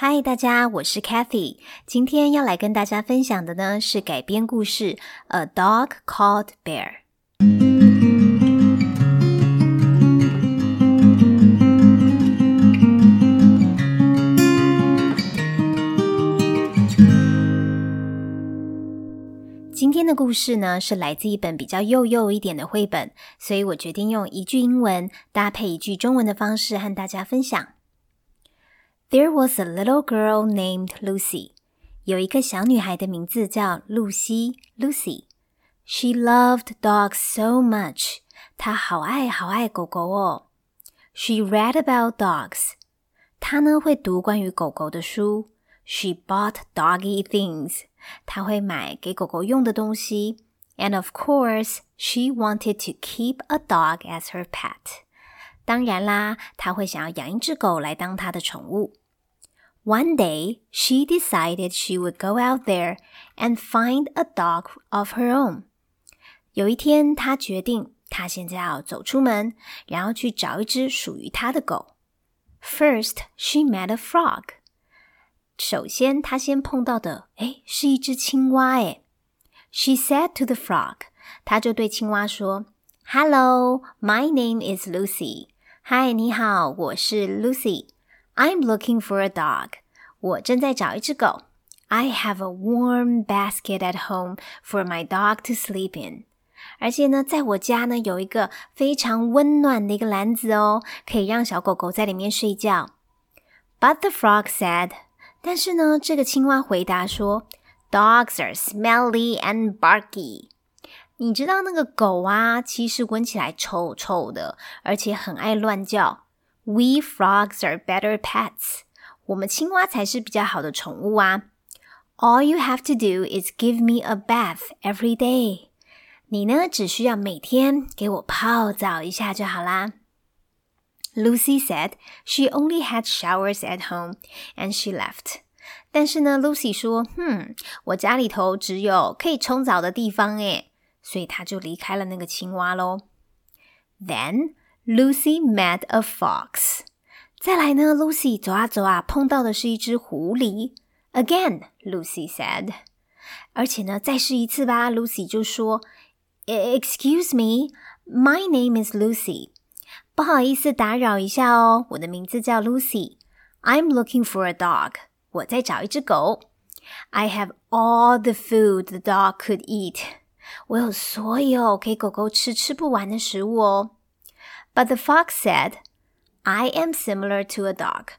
嗨，大家，我是 Kathy。今天要来跟大家分享的呢是改编故事《A Dog Called Bear》。今天的故事呢是来自一本比较幼幼一点的绘本，所以我决定用一句英文搭配一句中文的方式和大家分享。There was a little girl named Lucy. 有一个小女孩的名字叫露西 （Lucy）。She loved dogs so much. 她好爱好爱狗狗哦。She read about dogs. 她呢会读关于狗狗的书。She bought doggy things. 她会买给狗狗用的东西。And of course, she wanted to keep a dog as her pet. 当然啦，她会想要养一只狗来当她的宠物。 One day, she decided she would go out there and find a dog of her own. 有一天，她决定，她现在要走出门，然后去找一只属于她的狗。First, she met a frog. 首先，她先碰到的，哎，是一只青蛙。哎，She said to the frog，她就对青蛙说：“Hello, my name is Lucy. 嗨，你好，我是 Lucy. I'm looking for a dog. 我正在找一只狗。I have a warm basket at home for my dog to sleep in. 而且呢，在我家呢有一个非常温暖的一个篮子哦，可以让小狗狗在里面睡觉。But the frog said，但是呢，这个青蛙回答说，Dogs are smelly and barky。你知道那个狗啊，其实闻起来臭臭的，而且很爱乱叫。 We frogs are better pets。我们青蛙才是比较好的宠物啊。All you have to do is give me a bath every day。你呢，只需要每天给我泡澡一下就好啦。Lucy said she only had showers at home, and she left. 但是呢，Lucy 说：“哼，我家里头只有可以冲澡的地方诶。”所以她就离开了那个青蛙喽。Then Lucy met a fox. 再来呢，Lucy 走啊走啊，碰到的是一只狐狸。Again, Lucy said. 而且呢，再试一次吧。Lucy 就说：“Excuse me, my name is Lucy. 不好意思打扰一下哦，我的名字叫 Lucy. I'm looking for a dog. 我在找一只狗。I have all the food the dog could eat. 我有所有给狗狗吃吃不完的食物哦。But the fox said, I am similar to a dog.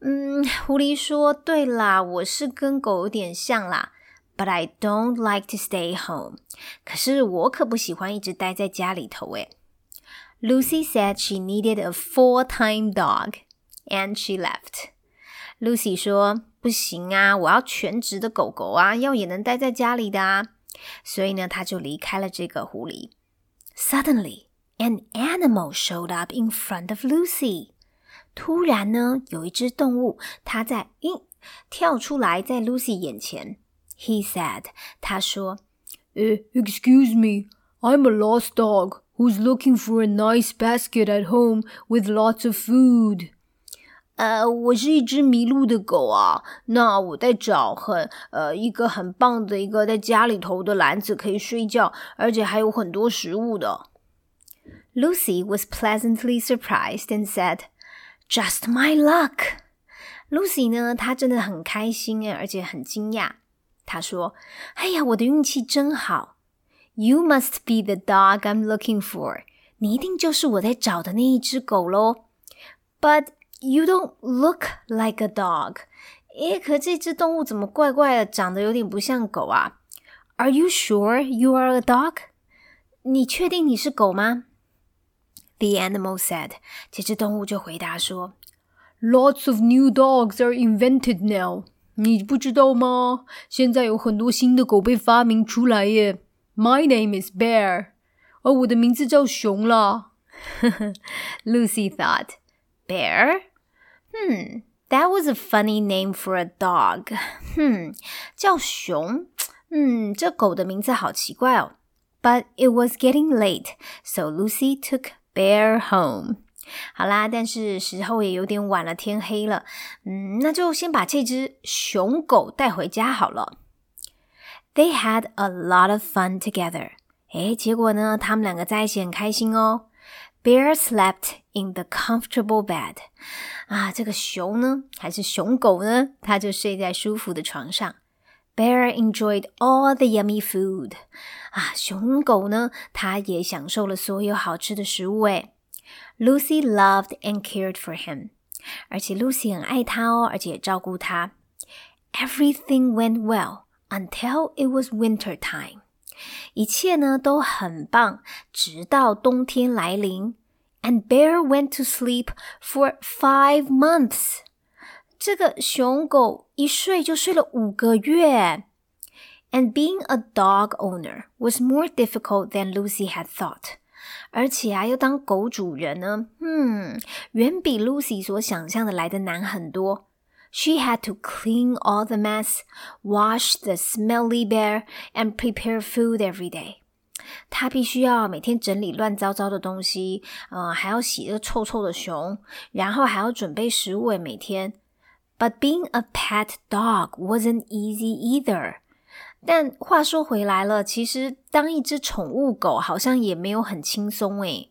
嗯，狐狸说：“对啦，我是跟狗有点像啦。But I don't like to stay home. 可是我可不喜欢一直待在家里头诶。” Lucy said she needed a full-time dog, and she left. Lucy 说：“不行啊，我要全职的狗狗啊，要也能待在家里的啊。”所以呢，她就离开了这个狐狸。Suddenly, an animal showed up in front of Lucy. 突然呢，有一只动物，它在咦跳出来，在 Lucy 眼前。He said，他说，Excuse me, I'm a lost dog who's looking for a nice basket at home with lots of food. 呃，我是一只迷路的狗啊，那我在找很呃一个很棒的一个在家里头的篮子可以睡觉，而且还有很多食物的。 Lucy was pleasantly surprised and said, "Just my luck." Lucy 呢，她真的很开心诶，而且很惊讶。她说：“哎呀，我的运气真好。You must be the dog I'm looking for。你一定就是我在找的那一只狗喽。But you don't look like a dog。诶，可这只动物怎么怪怪的，长得有点不像狗啊？Are you sure you are a dog？你确定你是狗吗 ？The animal said。这只动物就回答说：“Lots of new dogs are invented now。你不知道吗？现在有很多新的狗被发明出来耶。My name is Bear，而我的名字叫熊啦。”Lucy thought, "Bear." Hmm, that was a funny name for a dog. Hmm，叫熊。嗯，这狗的名字好奇怪哦。But it was getting late, so Lucy took Bear home. 好啦，但是时候也有点晚了，天黑了。嗯，那就先把这只熊狗带回家好了。They had a lot of fun together. 诶，结果呢，他们两个在一起很开心哦。Bear slept in the comfortable bed. 啊，这个熊呢，还是熊狗呢？它就睡在舒服的床上。Bear enjoyed all the yummy food. 啊，熊狗呢，它也享受了所有好吃的食物。诶 Lucy loved and cared for him. 而且 Lucy 很爱他哦，而且也照顾他。Everything went well until it was winter time. 一切呢都很棒，直到冬天来临。And Bear went to sleep for five months。 这个熊狗一睡就睡了五个月。And being a dog owner was more difficult than Lucy had thought。而且啊，要当狗主人呢，嗯，远比 Lucy 所想象的来的难很多。She had to clean all the mess, wash the smelly bear, and prepare food every day. 她必须要每天整理乱糟糟的东西，呃，还要洗这个臭臭的熊，然后还要准备食物。每天 ，But being a pet dog wasn't easy either. 但话说回来了，其实当一只宠物狗好像也没有很轻松诶。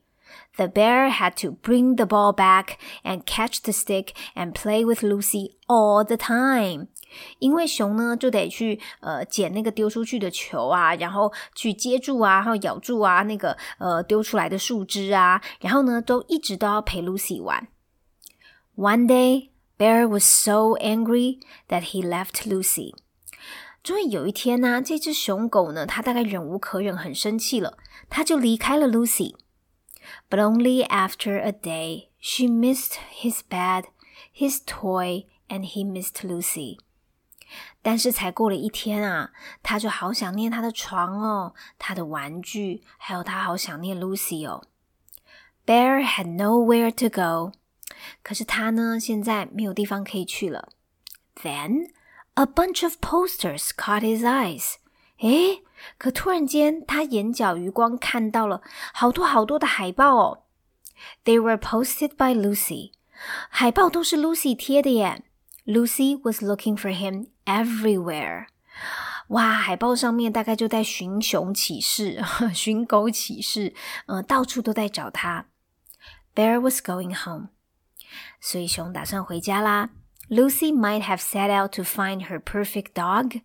The bear had to bring the ball back and catch the stick and play with Lucy all the time. 因为熊呢就得去呃捡那个丢出去的球啊，然后去接住啊，然后咬住啊那个呃丢出来的树枝啊，然后呢都一直都要陪 Lucy 玩。One day, Bear was so angry that he left Lucy. 终于有一天呢，这只熊狗呢，它大概忍无可忍，很生气了，它就离开了 Lucy。but only after a day she missed his bed, his toy, and he missed Lucy. 但是才过了一天啊，他就好想念他的床哦，他的玩具，还有他好想念 Lucy 哦。Bear had nowhere to go， 可是他呢，现在没有地方可以去了。Then a bunch of posters caught his eyes。诶，可突然间，他眼角余光看到了好多好多的海报哦。They were posted by Lucy，海报都是 Lucy 贴的耶。Lucy was looking for him everywhere。哇，海报上面大概就在寻熊启事、寻狗启事，呃，到处都在找他。Bear was going home， 所以熊打算回家啦。Lucy might have set out to find her perfect dog。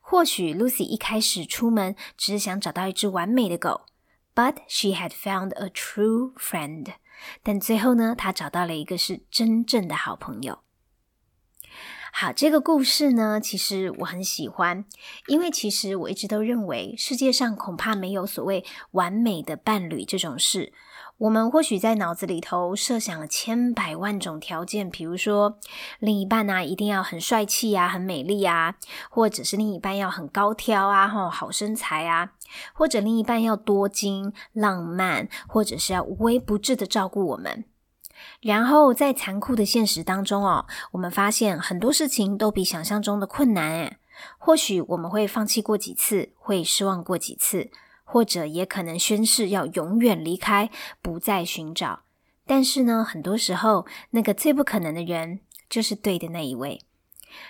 或许 Lucy 一开始出门只是想找到一只完美的狗，but she had found a true friend。但最后呢，她找到了一个是真正的好朋友。好，这个故事呢，其实我很喜欢，因为其实我一直都认为世界上恐怕没有所谓完美的伴侣这种事。我们或许在脑子里头设想了千百万种条件，比如说另一半呢一定要很帅气啊，很美丽啊，或者是另一半要很高挑啊，吼好身材啊，或者另一半要多金、浪漫，或者是要无微不至的照顾我们。然后在残酷的现实当中哦，我们发现很多事情都比想象中的困难诶。或许我们会放弃过几次，会失望过几次。或者也可能宣誓要永远离开，不再寻找。但是呢，很多时候那个最不可能的人就是对的那一位。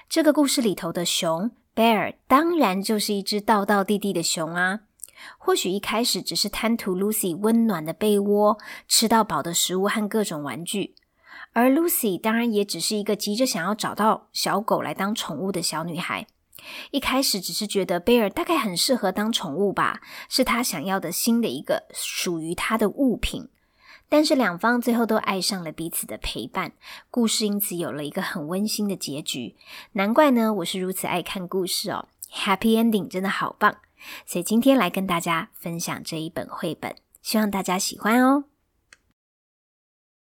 这个故事里头的熊 Bear 当然就是一只道道地地的熊啊。或许一开始只是贪图 Lucy 温暖的被窝、吃到饱的食物和各种玩具，而 Lucy 当然也只是一个急着想要找到小狗来当宠物的小女孩。一开始只是觉得贝尔大概很适合当宠物吧，是他想要的新的一个属于他的物品。但是两方最后都爱上了彼此的陪伴，故事因此有了一个很温馨的结局。难怪呢，我是如此爱看故事哦，Happy Ending 真的好棒。所以今天来跟大家分享这一本绘本，希望大家喜欢哦。